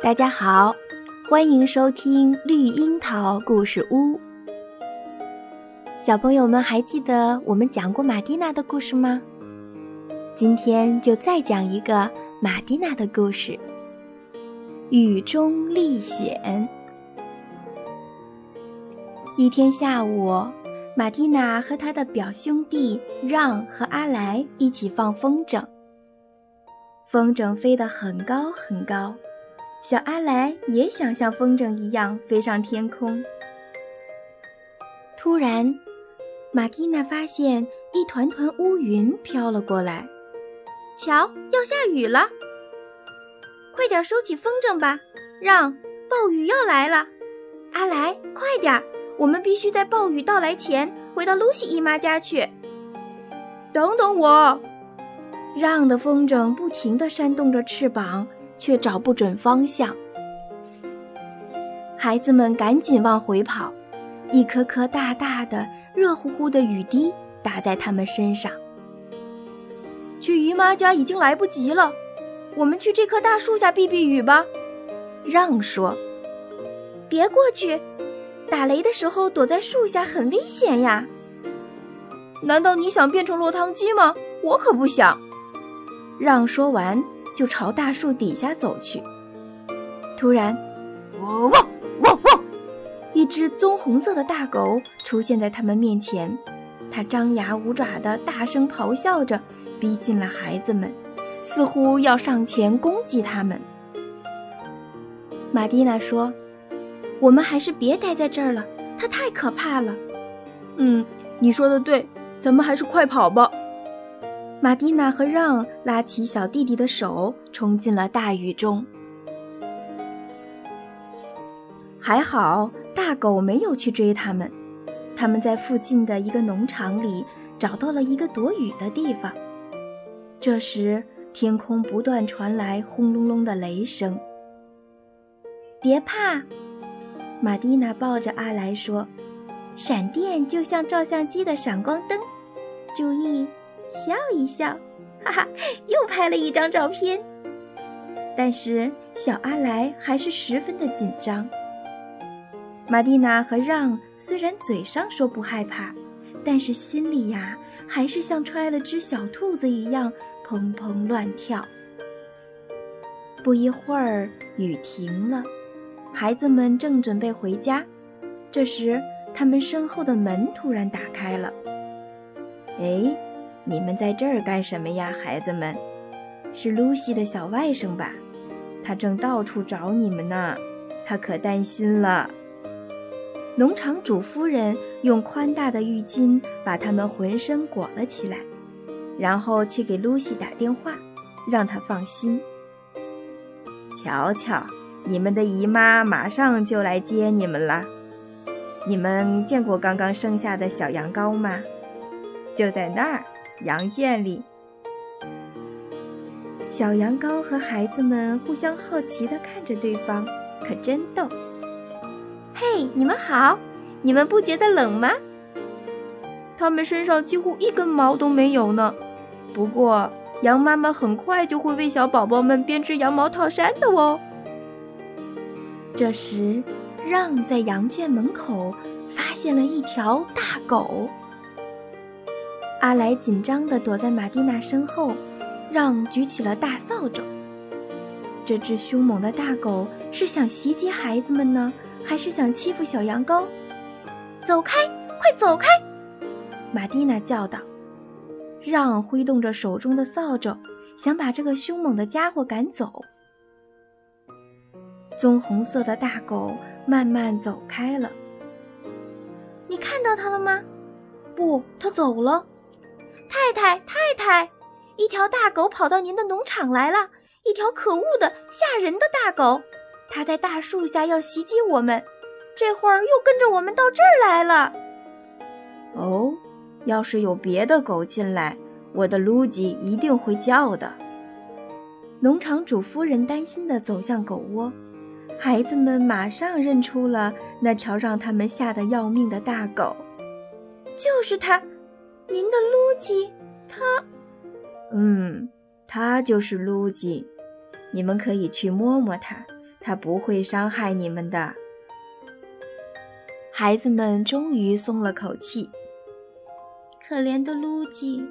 大家好，欢迎收听绿樱桃故事屋。小朋友们还记得我们讲过马蒂娜的故事吗？今天就再讲一个马蒂娜的故事。雨中历险。一天下午，马蒂娜和她的表兄弟让和阿来一起放风筝。风筝飞得很高很高，小阿来也想像风筝一样飞上天空。突然，马蒂娜发现一团团乌云飘了过来，瞧，要下雨了！快点收起风筝吧，让暴雨要来了！阿来，快点，我们必须在暴雨到来前回到露西姨妈家去。等等我！让的风筝不停地扇动着翅膀，却找不准方向。孩子们赶紧往回跑，一颗颗大大的、热乎乎的雨滴打在他们身上。去姨妈家已经来不及了，我们去这棵大树下避避雨吧。让说：“别过去，打雷的时候躲在树下很危险呀。”难道你想变成落汤鸡吗？我可不想。让说完，就朝大树底下走去。突然，汪汪汪汪！一只棕红色的大狗出现在他们面前，它张牙舞爪的大声咆哮着，逼近了孩子们，似乎要上前攻击他们。玛蒂娜说：“我们还是别待在这儿了，它太可怕了。”“嗯，你说的对，咱们还是快跑吧。”玛蒂娜和让拉起小弟弟的手，冲进了大雨中。还好，大狗没有去追他们。他们在附近的一个农场里找到了一个躲雨的地方。这时，天空不断传来轰隆隆的雷声。别怕，玛蒂娜抱着阿来说：“闪电就像照相机的闪光灯，注意。”笑一笑，哈哈，又拍了一张照片。但是小阿来还是十分的紧张。玛蒂娜和让虽然嘴上说不害怕，但是心里呀，还是像揣了只小兔子一样砰砰乱跳。不一会儿，雨停了，孩子们正准备回家，这时他们身后的门突然打开了。哎。你们在这儿干什么呀，孩子们？是露西的小外甥吧？他正到处找你们呢，他可担心了。农场主夫人用宽大的浴巾把他们浑身裹了起来，然后去给露西打电话，让她放心。瞧瞧，你们的姨妈马上就来接你们了。你们见过刚刚生下的小羊羔吗？就在那儿。羊圈里，小羊羔和孩子们互相好奇地看着对方，可真逗。嘿，你们好，你们不觉得冷吗？它们身上几乎一根毛都没有呢。不过，羊妈妈很快就会为小宝宝们编织羊毛套衫的哦。这时，让在羊圈门口发现了一条大狗。阿来紧张地躲在玛蒂娜身后，让举起了大扫帚。这只凶猛的大狗是想袭击孩子们呢，还是想欺负小羊羔？走开，快走开！玛蒂娜叫道。让挥动着手中的扫帚，想把这个凶猛的家伙赶走。棕红色的大狗慢慢走开了。你看到它了吗？不，它走了。太太，太太，一条大狗跑到您的农场来了，一条可恶的、吓人的大狗，它在大树下要袭击我们，这会儿又跟着我们到这儿来了。哦，要是有别的狗进来，我的露吉一定会叫的。农场主夫人担心地走向狗窝，孩子们马上认出了那条让他们吓得要命的大狗，就是它。您的露吉，他，嗯，他就是露吉，你们可以去摸摸它，他不会伤害你们的。孩子们终于松了口气。可怜的露吉，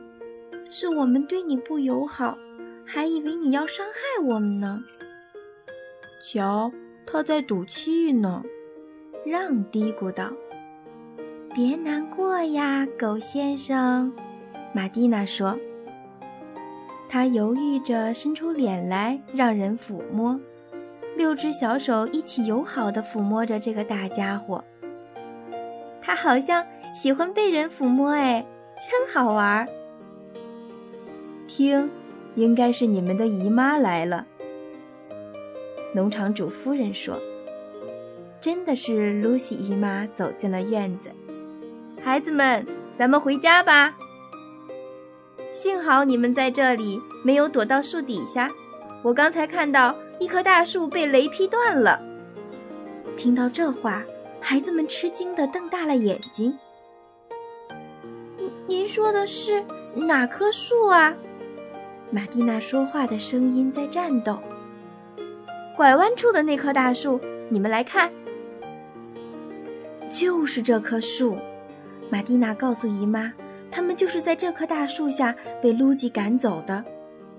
是我们对你不友好，还以为你要伤害我们呢。瞧，他在赌气呢。让嘀咕道：“别难过呀，狗先生。”玛蒂娜说。他犹豫着伸出脸来，让人抚摸。六只小手一起友好地抚摸着这个大家伙。他好像喜欢被人抚摸，哎，真好玩。听，应该是你们的姨妈来了。农场主夫人说：“真的是露西姨妈走进了院子。”孩子们，咱们回家吧。幸好你们在这里，没有躲到树底下。我刚才看到一棵大树被雷劈断了。听到这话，孩子们吃惊地瞪大了眼睛。您说的是哪棵树啊？玛蒂娜说话的声音在颤抖。拐弯处的那棵大树，你们来看。就是这棵树，玛蒂娜告诉姨妈。他们就是在这棵大树下被露吉赶走的。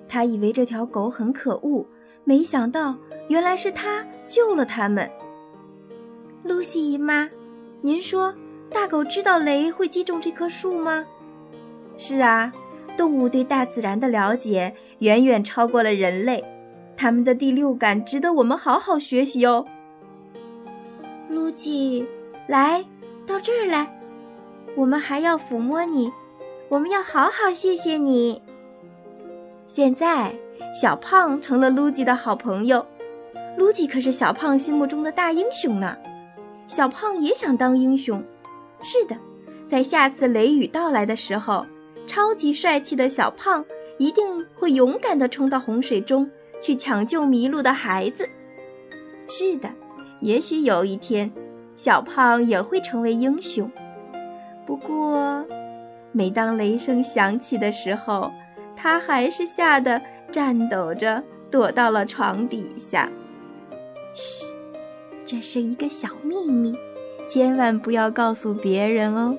她以为这条狗很可恶，没想到原来是他救了他们。露西姨妈，您说大狗知道雷会击中这棵树吗？是啊，动物对大自然的了解远远超过了人类，他们的第六感值得我们好好学习哦。露吉，来到这儿来。我们还要抚摸你，我们要好好谢谢你。现在，小胖成了露吉的好朋友，露吉可是小胖心目中的大英雄呢。小胖也想当英雄。是的，在下次雷雨到来的时候，超级帅气的小胖一定会勇敢地冲到洪水中去抢救迷路的孩子。是的，也许有一天，小胖也会成为英雄。不过，每当雷声响起的时候，他还是吓得颤抖着躲到了床底下。嘘，这是一个小秘密，千万不要告诉别人哦。